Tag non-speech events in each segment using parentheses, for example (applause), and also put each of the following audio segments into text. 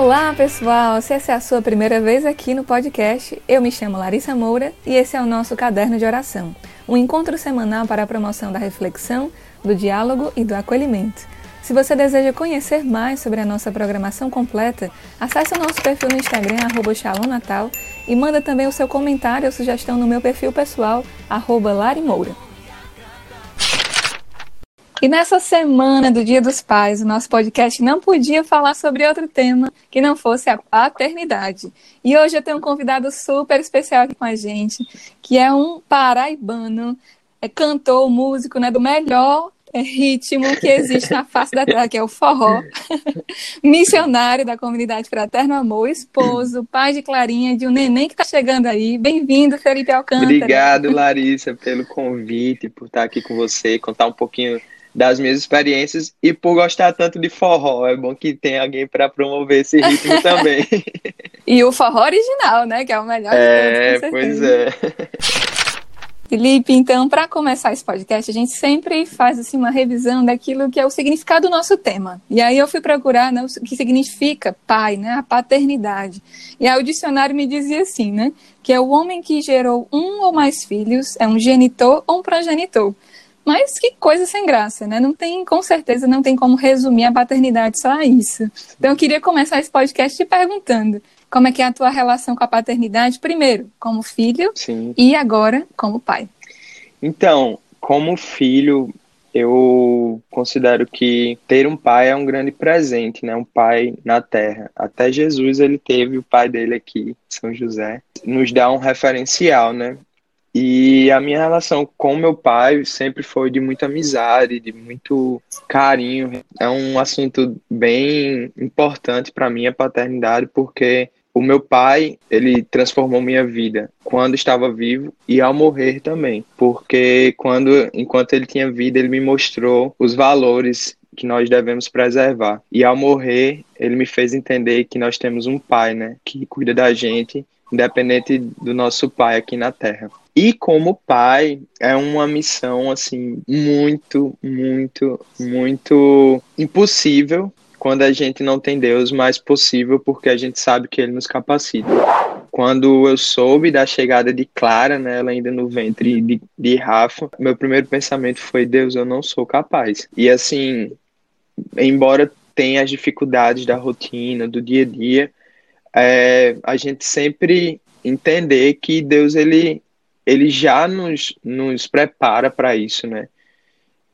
Olá, pessoal! Se essa é a sua primeira vez aqui no podcast, eu me chamo Larissa Moura e esse é o nosso Caderno de Oração, um encontro semanal para a promoção da reflexão, do diálogo e do acolhimento. Se você deseja conhecer mais sobre a nossa programação completa, acesse o nosso perfil no Instagram, arroba Natal, e manda também o seu comentário ou sugestão no meu perfil pessoal, Larimoura. E nessa semana do Dia dos Pais, o nosso podcast não podia falar sobre outro tema que não fosse a paternidade. E hoje eu tenho um convidado super especial aqui com a gente, que é um paraibano, é cantor, músico, né, do melhor é, ritmo que existe na face da terra, que é o forró. (laughs) Missionário da comunidade Fraterno Amor, esposo, pai de Clarinha, de um neném que está chegando aí. Bem-vindo, Felipe Alcântara. Obrigado, Larissa, pelo convite, por estar aqui com você, contar um pouquinho das minhas experiências e por gostar tanto de forró. É bom que tem alguém para promover esse ritmo (laughs) também. e o forró original, né? Que é o melhor é, de todos, pois é. Felipe, então, para começar esse podcast, a gente sempre faz assim uma revisão daquilo que é o significado do nosso tema. E aí eu fui procurar né, o que significa pai, né, a paternidade. E aí o dicionário me dizia assim, né, que é o homem que gerou um ou mais filhos, é um genitor ou um progenitor. Mas que coisa sem graça, né? Não tem, com certeza, não tem como resumir a paternidade só a isso. Então, eu queria começar esse podcast te perguntando como é que é a tua relação com a paternidade, primeiro, como filho Sim. e agora como pai. Então, como filho, eu considero que ter um pai é um grande presente, né? Um pai na terra. Até Jesus ele teve o pai dele aqui, São José. Nos dá um referencial, né? E a minha relação com meu pai sempre foi de muita amizade, de muito carinho. É um assunto bem importante para mim a paternidade, porque o meu pai, ele transformou minha vida quando estava vivo e ao morrer também, porque quando enquanto ele tinha vida, ele me mostrou os valores que nós devemos preservar. E ao morrer, ele me fez entender que nós temos um pai, né, que cuida da gente, independente do nosso pai aqui na terra. E como pai, é uma missão assim muito, muito, muito impossível quando a gente não tem Deus, mas possível porque a gente sabe que ele nos capacita. Quando eu soube da chegada de Clara, né, ela ainda no ventre de, de Rafa, meu primeiro pensamento foi: Deus, eu não sou capaz. E assim, embora tenha as dificuldades da rotina, do dia a dia, é, a gente sempre entender que Deus ele ele já nos, nos prepara para isso, né?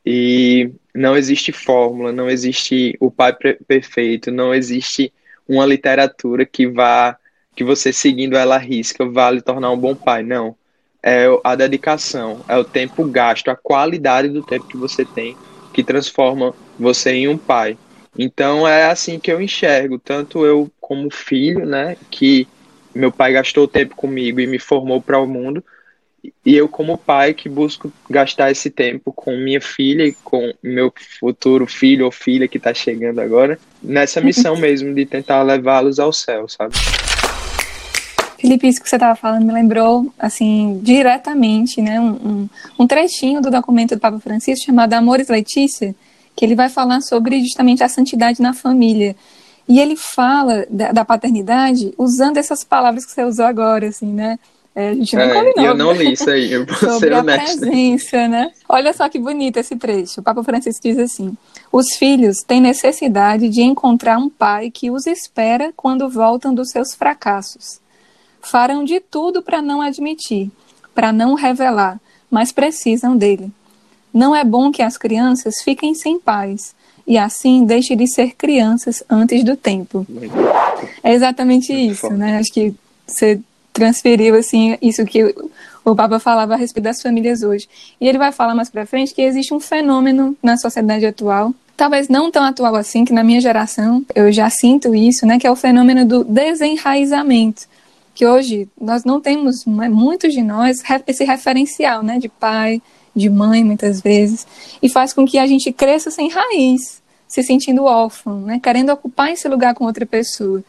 E não existe fórmula, não existe o pai perfeito, não existe uma literatura que vá que você seguindo ela risca vá lhe tornar um bom pai, não. É a dedicação, é o tempo gasto, a qualidade do tempo que você tem que transforma você em um pai. Então é assim que eu enxergo, tanto eu como filho, né, que meu pai gastou tempo comigo e me formou para o mundo, e eu como pai que busco gastar esse tempo com minha filha e com meu futuro filho ou filha que está chegando agora nessa missão (laughs) mesmo de tentar levá-los ao céu, sabe? Felipe, isso que você estava falando me lembrou, assim, diretamente, né, um, um, trechinho do documento do Papa Francisco chamado Amores Letícia, que ele vai falar sobre justamente a santidade na família. E ele fala da, da paternidade usando essas palavras que você usou agora, assim, né? É, a gente não é, combinou. Eu não li isso aí, eu vou (laughs) Sobre ser honesto. a presença, né? Olha só que bonito esse trecho. O Papa Francisco diz assim: Os filhos têm necessidade de encontrar um pai que os espera quando voltam dos seus fracassos. Farão de tudo para não admitir, para não revelar, mas precisam dele. Não é bom que as crianças fiquem sem pais e assim deixem de ser crianças antes do tempo. É exatamente isso, né? Acho que você transferiu assim isso que o Papa falava a respeito das famílias hoje. E ele vai falar mais para frente que existe um fenômeno na sociedade atual, talvez não tão atual assim, que na minha geração eu já sinto isso, né, que é o fenômeno do desenraizamento. Que hoje nós não temos, né, muitos de nós, esse referencial, né, de pai, de mãe, muitas vezes, e faz com que a gente cresça sem raiz, se sentindo órfão, né, querendo ocupar esse lugar com outra pessoa.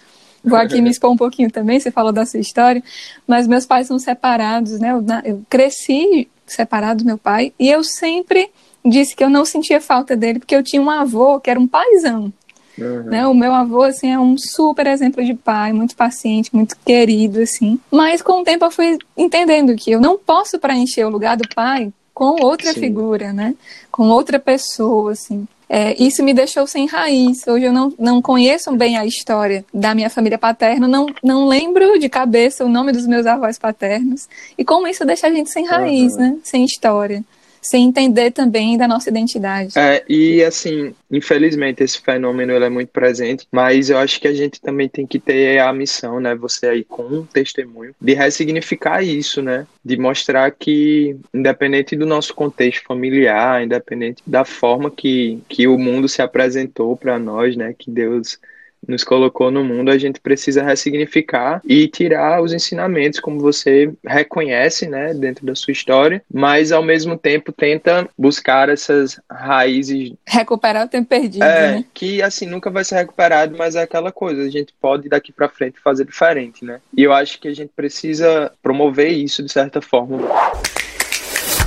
Vou aqui me expor um pouquinho também, você falou da sua história, mas meus pais são separados, né? Eu, eu cresci separado do meu pai e eu sempre disse que eu não sentia falta dele porque eu tinha um avô que era um paizão. Uhum. Né? O meu avô, assim, é um super exemplo de pai, muito paciente, muito querido, assim. Mas com o tempo eu fui entendendo que eu não posso preencher o lugar do pai com outra Sim. figura, né? Com outra pessoa, assim. É, isso me deixou sem raiz. Hoje eu não, não conheço bem a história da minha família paterna, não, não lembro de cabeça o nome dos meus avós paternos. E como isso deixa a gente sem raiz, uhum. né? Sem história sem entender também da nossa identidade. É, e assim, infelizmente esse fenômeno ele é muito presente, mas eu acho que a gente também tem que ter a missão, né, você aí com um testemunho, de ressignificar isso, né, de mostrar que independente do nosso contexto familiar, independente da forma que, que o mundo se apresentou para nós, né, que Deus nos colocou no mundo, a gente precisa ressignificar e tirar os ensinamentos como você reconhece, né, dentro da sua história, mas ao mesmo tempo tenta buscar essas raízes recuperar o tempo perdido, é, né? que assim nunca vai ser recuperado, mas é aquela coisa, a gente pode daqui para frente fazer diferente, né? E eu acho que a gente precisa promover isso de certa forma.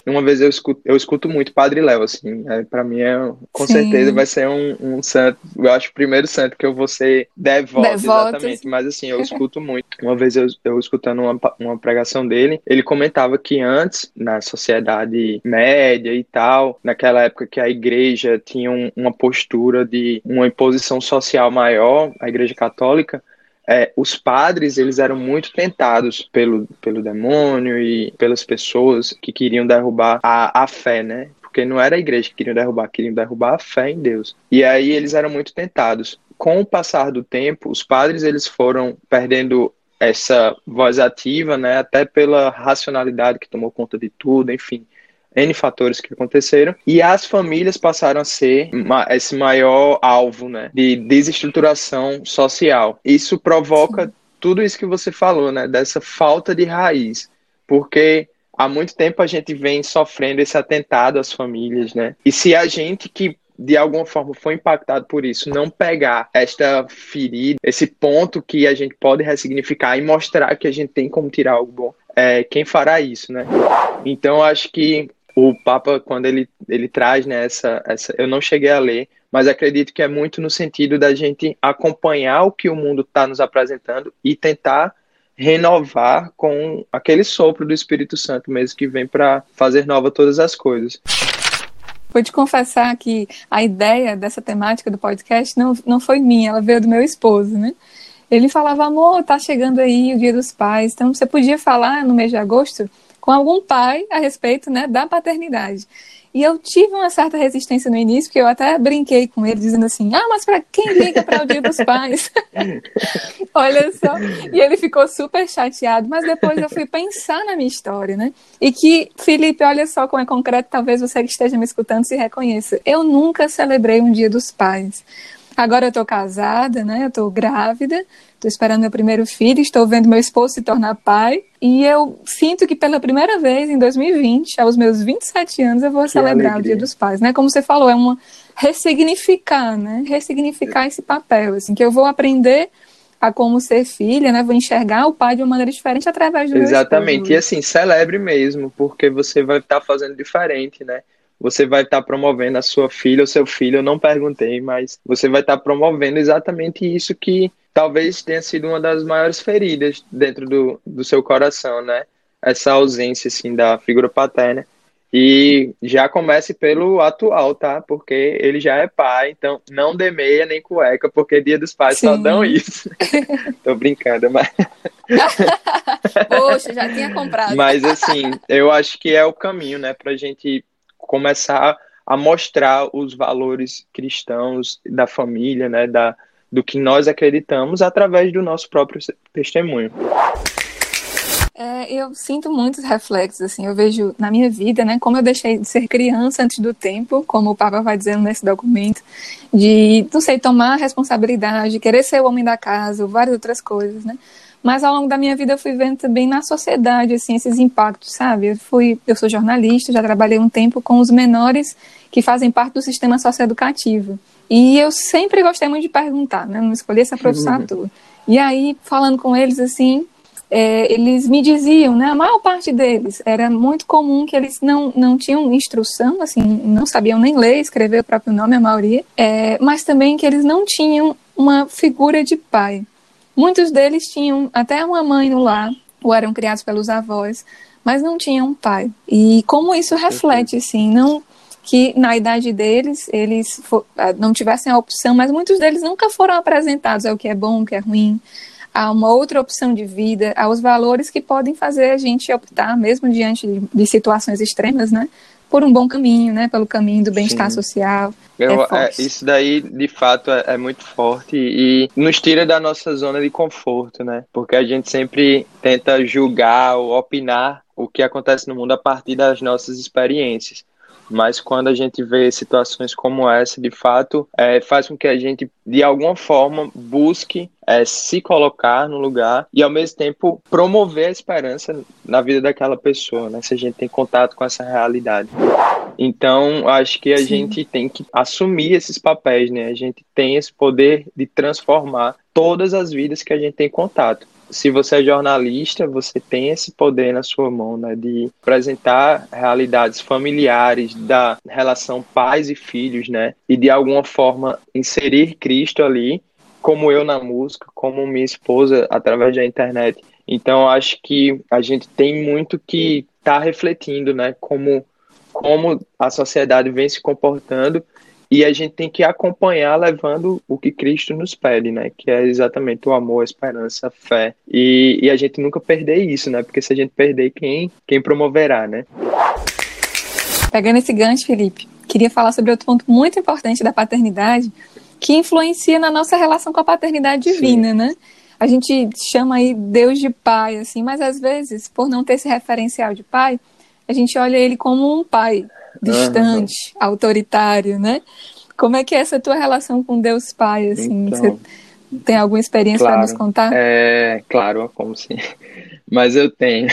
Uma vez eu escuto, eu escuto muito Padre Léo, assim, é, para mim é, com Sim. certeza vai ser um, um, santo, eu acho o primeiro santo que eu vou ser devoto, devoto exatamente, mas assim, eu (laughs) escuto muito. Uma vez eu, eu escutando uma, uma pregação dele, ele comentava que antes, na sociedade média e tal, naquela época que a igreja tinha um, uma postura de uma imposição social maior, a igreja católica, é, os padres eles eram muito tentados pelo, pelo demônio e pelas pessoas que queriam derrubar a, a fé, né? Porque não era a igreja que queriam derrubar, queriam derrubar a fé em Deus. E aí eles eram muito tentados. Com o passar do tempo, os padres eles foram perdendo essa voz ativa, né? Até pela racionalidade que tomou conta de tudo, enfim. N fatores que aconteceram, e as famílias passaram a ser esse maior alvo né, de desestruturação social. Isso provoca Sim. tudo isso que você falou, né, dessa falta de raiz, porque há muito tempo a gente vem sofrendo esse atentado às famílias, né? E se a gente que de alguma forma foi impactado por isso, não pegar esta ferida, esse ponto que a gente pode ressignificar e mostrar que a gente tem como tirar algo bom, é, quem fará isso, né? Então acho que o Papa, quando ele, ele traz né, essa, essa. Eu não cheguei a ler, mas acredito que é muito no sentido da gente acompanhar o que o mundo está nos apresentando e tentar renovar com aquele sopro do Espírito Santo mesmo que vem para fazer nova todas as coisas. Vou te confessar que a ideia dessa temática do podcast não, não foi minha, ela veio do meu esposo, né? Ele falava, amor, tá chegando aí o Dia dos Pais, então você podia falar no mês de agosto com algum pai a respeito né, da paternidade. E eu tive uma certa resistência no início, porque eu até brinquei com ele, dizendo assim: ah, mas para quem liga para o Dia dos Pais? (laughs) Olha só. E ele ficou super chateado, mas depois eu fui pensar na minha história, né? E que, Felipe, olha só como é concreto, talvez você que esteja me escutando se reconheça. Eu nunca celebrei um Dia dos Pais. Agora eu estou casada, né? Eu estou grávida, estou esperando meu primeiro filho, estou vendo meu esposo se tornar pai. E eu sinto que pela primeira vez em 2020, aos meus 27 anos, eu vou que celebrar alegria. o Dia dos Pais, né? Como você falou, é uma ressignificar, né? Ressignificar esse papel, assim, que eu vou aprender a como ser filha, né? Vou enxergar o pai de uma maneira diferente através do Exatamente. E assim, celebre mesmo, porque você vai estar fazendo diferente, né? você vai estar tá promovendo a sua filha ou seu filho, eu não perguntei, mas você vai estar tá promovendo exatamente isso que talvez tenha sido uma das maiores feridas dentro do, do seu coração, né? Essa ausência, assim, da figura paterna. E já comece pelo atual, tá? Porque ele já é pai, então não dê meia nem cueca, porque dia dos pais Sim. só dão isso. (laughs) Tô brincando, mas. (laughs) Poxa, já tinha comprado. Mas assim, eu acho que é o caminho, né, pra gente começar a mostrar os valores cristãos da família, né, da, do que nós acreditamos através do nosso próprio testemunho. É, eu sinto muitos reflexos, assim, eu vejo na minha vida, né, como eu deixei de ser criança antes do tempo, como o Papa vai dizendo nesse documento, de, não sei, tomar responsabilidade, querer ser o homem da casa, várias outras coisas, né, mas ao longo da minha vida eu fui vendo também na sociedade assim esses impactos, sabe? Eu fui, eu sou jornalista, já trabalhei um tempo com os menores que fazem parte do sistema socioeducativo. E eu sempre gostei muito de perguntar, né? Não escolhi essa profissão à toa. E aí, falando com eles assim, é, eles me diziam, né, a maior parte deles, era muito comum que eles não, não tinham instrução, assim, não sabiam nem ler, escrever o próprio nome, a maioria, é, mas também que eles não tinham uma figura de pai. Muitos deles tinham até uma mãe no lar, ou eram criados pelos avós, mas não tinham um pai. E como isso reflete, assim, não que na idade deles eles ah, não tivessem a opção, mas muitos deles nunca foram apresentados ao que é bom, o que é ruim, a uma outra opção de vida, aos valores que podem fazer a gente optar, mesmo diante de, de situações extremas, né? Por um bom caminho, né? Pelo caminho do bem-estar social. Eu, é, é isso daí, de fato, é, é, muito forte e nos tira da nossa zona de conforto, né? Porque a gente sempre tenta julgar ou opinar o que acontece no mundo a partir das nossas experiências mas quando a gente vê situações como essa, de fato, é, faz com que a gente, de alguma forma, busque é, se colocar no lugar e, ao mesmo tempo, promover a esperança na vida daquela pessoa, né? Se a gente tem contato com essa realidade. Então, acho que a Sim. gente tem que assumir esses papéis, né? A gente tem esse poder de transformar todas as vidas que a gente tem contato se você é jornalista, você tem esse poder na sua mão, né, de apresentar realidades familiares da relação pais e filhos, né, e de alguma forma inserir Cristo ali, como eu na música, como minha esposa através da internet. Então, acho que a gente tem muito que estar tá refletindo, né, como como a sociedade vem se comportando e a gente tem que acompanhar levando o que Cristo nos pede, né? Que é exatamente o amor, a esperança, a fé. E, e a gente nunca perder isso, né? Porque se a gente perder, quem, quem promoverá, né? Pegando esse gancho, Felipe, queria falar sobre outro ponto muito importante da paternidade que influencia na nossa relação com a paternidade divina, Sim. né? A gente chama aí Deus de pai, assim, mas às vezes, por não ter esse referencial de pai, a gente olha ele como um pai distante, uhum. autoritário, né? Como é que é essa tua relação com Deus Pai, assim? Então, você tem alguma experiência claro, para nos contar? É, claro, como sim. (laughs) Mas eu tenho.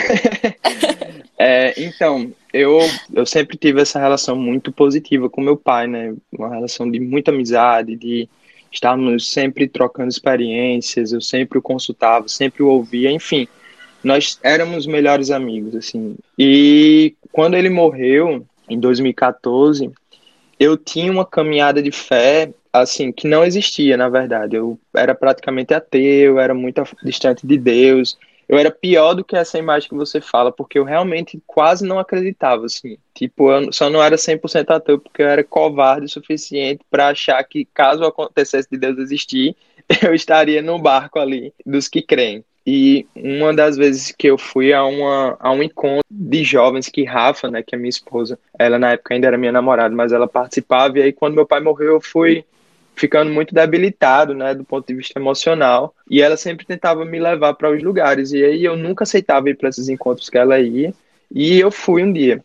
(laughs) é, então, eu, eu sempre tive essa relação muito positiva com meu pai, né? Uma relação de muita amizade, de estarmos sempre trocando experiências, eu sempre o consultava, sempre o ouvia, enfim. Nós éramos melhores amigos, assim. E quando ele morreu, em 2014, eu tinha uma caminhada de fé assim que não existia, na verdade. Eu era praticamente ateu, era muito distante de Deus. Eu era pior do que essa imagem que você fala, porque eu realmente quase não acreditava, assim. Tipo, eu só não era 100% ateu porque eu era covarde o suficiente para achar que caso acontecesse de Deus existir, (laughs) eu estaria no barco ali dos que creem. E uma das vezes que eu fui a, uma, a um encontro de jovens que Rafa, né, que é minha esposa, ela na época ainda era minha namorada, mas ela participava, e aí quando meu pai morreu eu fui ficando muito debilitado, né, do ponto de vista emocional, e ela sempre tentava me levar para os lugares, e aí eu nunca aceitava ir para esses encontros que ela ia, e eu fui um dia.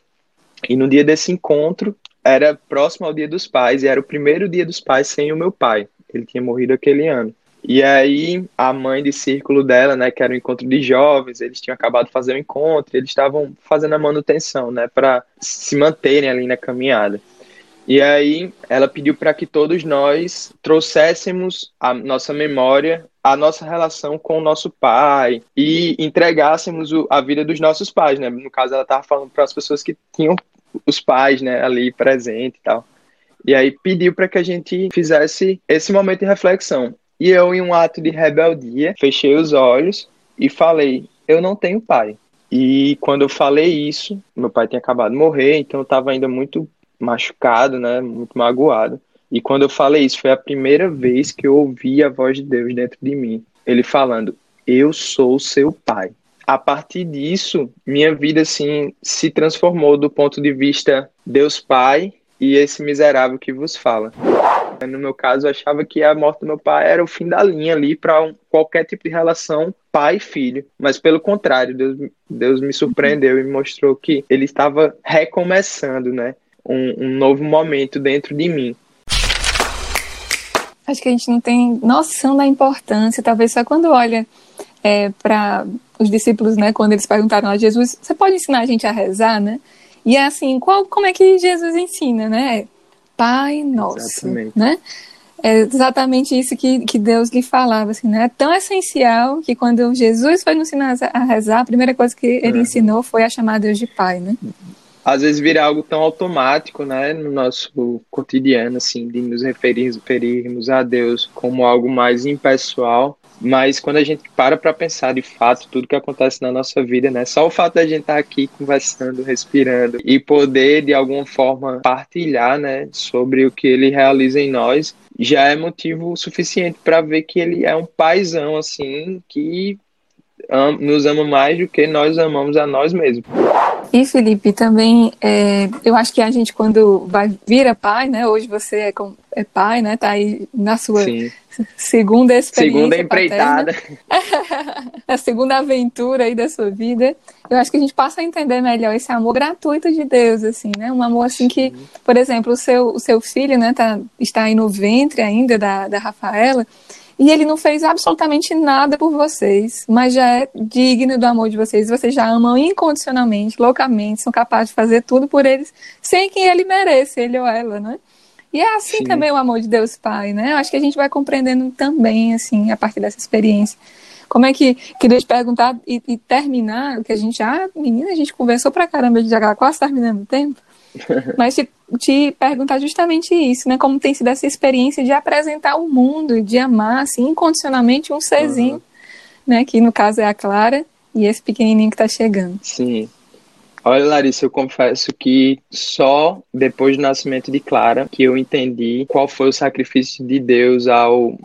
E no dia desse encontro, era próximo ao Dia dos Pais, e era o primeiro Dia dos Pais sem o meu pai. Ele tinha morrido aquele ano. E aí a mãe de círculo dela, né, que era um encontro de jovens, eles tinham acabado de fazer o um encontro, eles estavam fazendo a manutenção, né, para se manterem ali na caminhada. E aí ela pediu para que todos nós trouxéssemos a nossa memória, a nossa relação com o nosso pai e entregássemos a vida dos nossos pais, né? No caso ela estava falando para as pessoas que tinham os pais, né, ali presente e tal. E aí pediu para que a gente fizesse esse momento de reflexão. E eu, em um ato de rebeldia, fechei os olhos e falei: Eu não tenho pai. E quando eu falei isso, meu pai tinha acabado de morrer, então eu estava ainda muito machucado, né, muito magoado. E quando eu falei isso, foi a primeira vez que eu ouvi a voz de Deus dentro de mim. Ele falando: Eu sou seu pai. A partir disso, minha vida assim se transformou do ponto de vista Deus Pai e esse miserável que vos fala. No meu caso, eu achava que a morte do meu pai era o fim da linha ali para um, qualquer tipo de relação pai filho, mas pelo contrário, Deus, Deus me surpreendeu e mostrou que ele estava recomeçando, né? Um, um novo momento dentro de mim. Acho que a gente não tem noção da importância, talvez só quando olha é, para os discípulos, né, quando eles perguntaram a Jesus, você pode ensinar a gente a rezar, né? E é assim, qual, como é que Jesus ensina, né? Pai Nosso, Exatamente. né? É exatamente isso que, que Deus lhe falava, assim, né? É tão essencial que quando Jesus foi nos ensinar a rezar, a primeira coisa que ele uhum. ensinou foi a chamar Deus de Pai, né? Às vezes vira algo tão automático, né, no nosso cotidiano, assim, de nos referirmos, referirmos a Deus como algo mais impessoal, mas quando a gente para para pensar de fato tudo que acontece na nossa vida, né? Só o fato da gente estar tá aqui conversando, respirando e poder de alguma forma partilhar, né, sobre o que ele realiza em nós, já é motivo suficiente para ver que ele é um paizão assim que nos ama mais do que nós amamos a nós mesmos. E Felipe, também é, eu acho que a gente quando vai vira pai, né? Hoje você é, é pai, né? Tá aí na sua Sim. segunda experiência. Segunda empreitada. (laughs) a segunda aventura aí da sua vida. Eu acho que a gente passa a entender melhor esse amor gratuito de Deus, assim, né? Um amor assim que, por exemplo, o seu, o seu filho, né? Tá, está aí no ventre ainda da, da Rafaela e ele não fez absolutamente nada por vocês, mas já é digno do amor de vocês. Vocês já amam incondicionalmente, loucamente, são capazes de fazer tudo por eles sem que ele mereça, ele ou ela, né? E é assim Sim. também o amor de Deus Pai, né? Eu acho que a gente vai compreendendo também, assim, a partir dessa experiência. Como é que, queria te perguntar e, e terminar, o que a gente já, menina, a gente conversou pra caramba, a gente já quase terminando o tempo. (laughs) Mas te, te, perguntar justamente isso, né? Como tem sido essa experiência de apresentar o mundo, de amar, assim, incondicionalmente um serzinho, uhum. né? Que no caso é a Clara e esse pequenininho que está chegando. Sim. Olha, Larissa, eu confesso que só depois do nascimento de Clara que eu entendi qual foi o sacrifício de Deus ao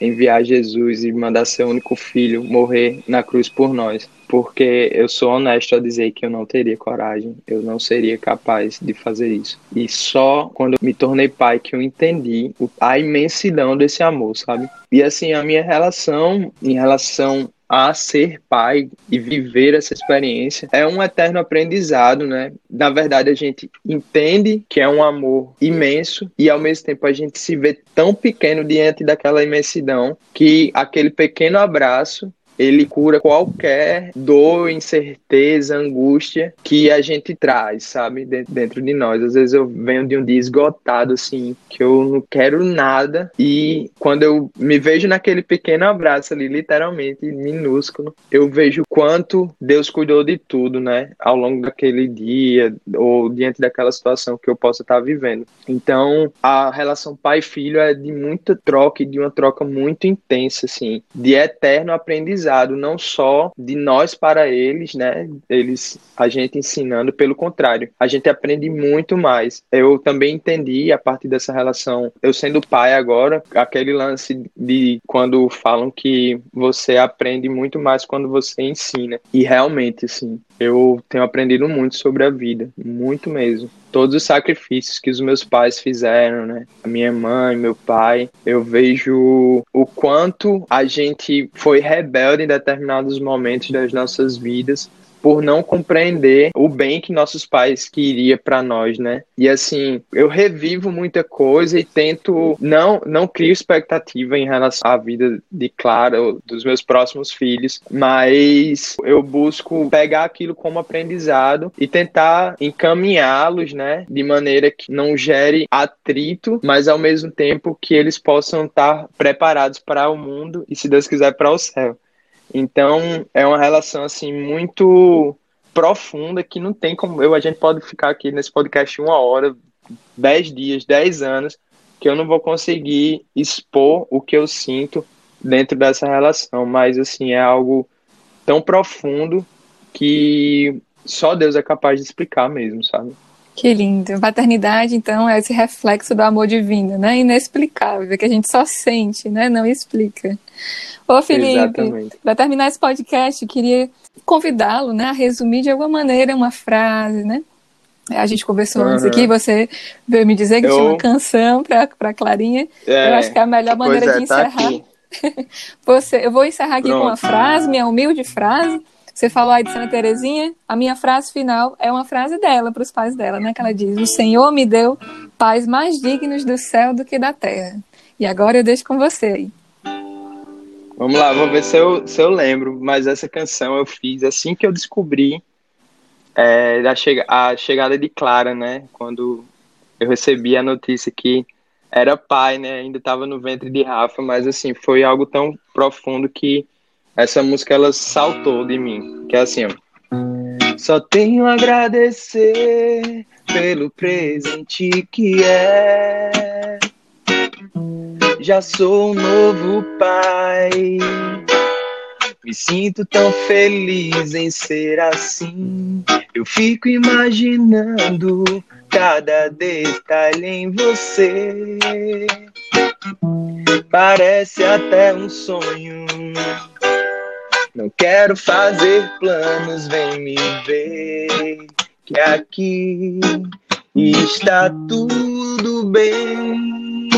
enviar Jesus e mandar seu único filho morrer na cruz por nós porque eu sou honesto a dizer que eu não teria coragem, eu não seria capaz de fazer isso. E só quando me tornei pai que eu entendi a imensidão desse amor, sabe? E assim, a minha relação em relação a ser pai e viver essa experiência é um eterno aprendizado, né? Na verdade, a gente entende que é um amor imenso e ao mesmo tempo a gente se vê tão pequeno diante daquela imensidão que aquele pequeno abraço ele cura qualquer dor, incerteza, angústia que a gente traz, sabe, dentro de nós. Às vezes eu venho de um dia esgotado, assim, que eu não quero nada, e quando eu me vejo naquele pequeno abraço ali, literalmente minúsculo, eu vejo quanto Deus cuidou de tudo, né, ao longo daquele dia, ou diante daquela situação que eu possa estar vivendo. Então, a relação pai-filho é de muita troca e de uma troca muito intensa, assim, de eterno aprendizado aprendizado não só de nós para eles, né? Eles, a gente ensinando, pelo contrário, a gente aprende muito mais. Eu também entendi a partir dessa relação, eu sendo pai agora, aquele lance de quando falam que você aprende muito mais quando você ensina. E realmente, assim, eu tenho aprendido muito sobre a vida, muito mesmo todos os sacrifícios que os meus pais fizeram, né? A minha mãe, meu pai, eu vejo o quanto a gente foi rebelde em determinados momentos das nossas vidas por não compreender o bem que nossos pais queria para nós, né? E assim, eu revivo muita coisa e tento não não crio expectativa em relação à vida de Clara, dos meus próximos filhos, mas eu busco pegar aquilo como aprendizado e tentar encaminhá-los, né, de maneira que não gere atrito, mas ao mesmo tempo que eles possam estar preparados para o mundo e se Deus quiser para o céu. Então, é uma relação assim muito profunda que não tem como eu a gente pode ficar aqui nesse podcast uma hora, dez dias, dez anos que eu não vou conseguir expor o que eu sinto dentro dessa relação, mas assim é algo tão profundo que só Deus é capaz de explicar mesmo, sabe? Que lindo. Paternidade, então, é esse reflexo do amor divino, né? Inexplicável, que a gente só sente, né? Não explica. Ô, Felipe, para terminar esse podcast, queria convidá-lo né, a resumir de alguma maneira uma frase, né? A gente conversou uhum. antes aqui, você veio me dizer que eu... tinha uma canção para Clarinha. É, eu acho que é a melhor maneira é, de tá encerrar. Tá (laughs) você, eu vou encerrar aqui Pronto. com uma frase, minha humilde frase. Você falou aí de Santa Terezinha, a minha frase final é uma frase dela para os pais dela, né? Que ela diz: "O Senhor me deu pais mais dignos do céu do que da terra". E agora eu deixo com você aí. Vamos lá, vou ver se eu, se eu lembro, mas essa canção eu fiz assim que eu descobri é, a, a chegada de Clara, né? Quando eu recebi a notícia que era pai, né? Ainda estava no ventre de Rafa, mas assim, foi algo tão profundo que essa música ela saltou de mim, que é assim, ó. Só tenho a agradecer pelo presente que é. Já sou um novo pai. Me sinto tão feliz em ser assim. Eu fico imaginando cada detalhe em você. Parece até um sonho. Não quero fazer planos, vem me ver. Que aqui está tudo bem.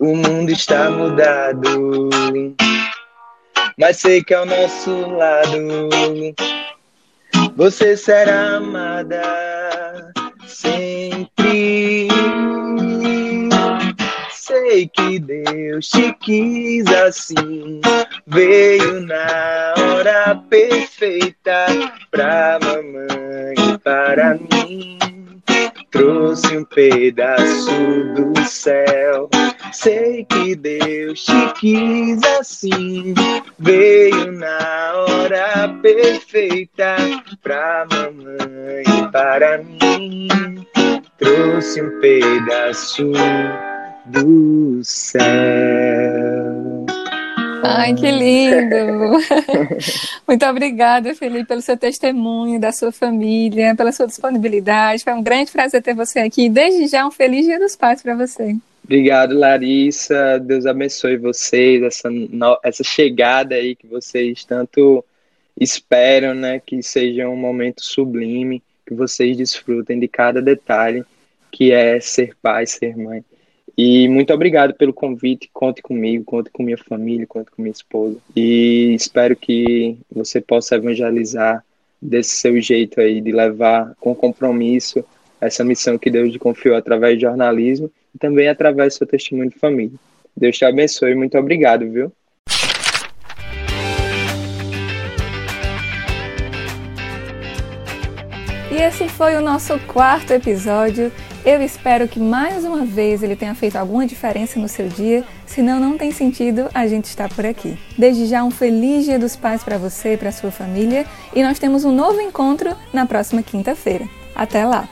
O mundo está mudado, mas sei que ao nosso lado você será amada Sei que Deus te quis assim, veio na hora perfeita pra mamãe e para mim. Trouxe um pedaço do céu. Sei que Deus te quis assim, veio na hora perfeita pra mamãe e para mim. Trouxe um pedaço do céu. Ai, que lindo! (laughs) Muito obrigada, Felipe, pelo seu testemunho, da sua família, pela sua disponibilidade. Foi um grande prazer ter você aqui. Desde já, um feliz Dia dos Pais para você. Obrigado, Larissa. Deus abençoe vocês, essa, essa chegada aí que vocês tanto esperam, né? Que seja um momento sublime, que vocês desfrutem de cada detalhe que é ser pai, ser mãe. E muito obrigado pelo convite. Conte comigo, conte com minha família, conte com minha esposa. E espero que você possa evangelizar desse seu jeito aí de levar com compromisso essa missão que Deus te confiou através de jornalismo e também através do seu testemunho de família. Deus te abençoe. Muito obrigado, viu? Foi o nosso quarto episódio eu espero que mais uma vez ele tenha feito alguma diferença no seu dia, senão não tem sentido a gente estar por aqui. Desde já um feliz Dia dos Pais para você e para sua família, e nós temos um novo encontro na próxima quinta-feira. Até lá.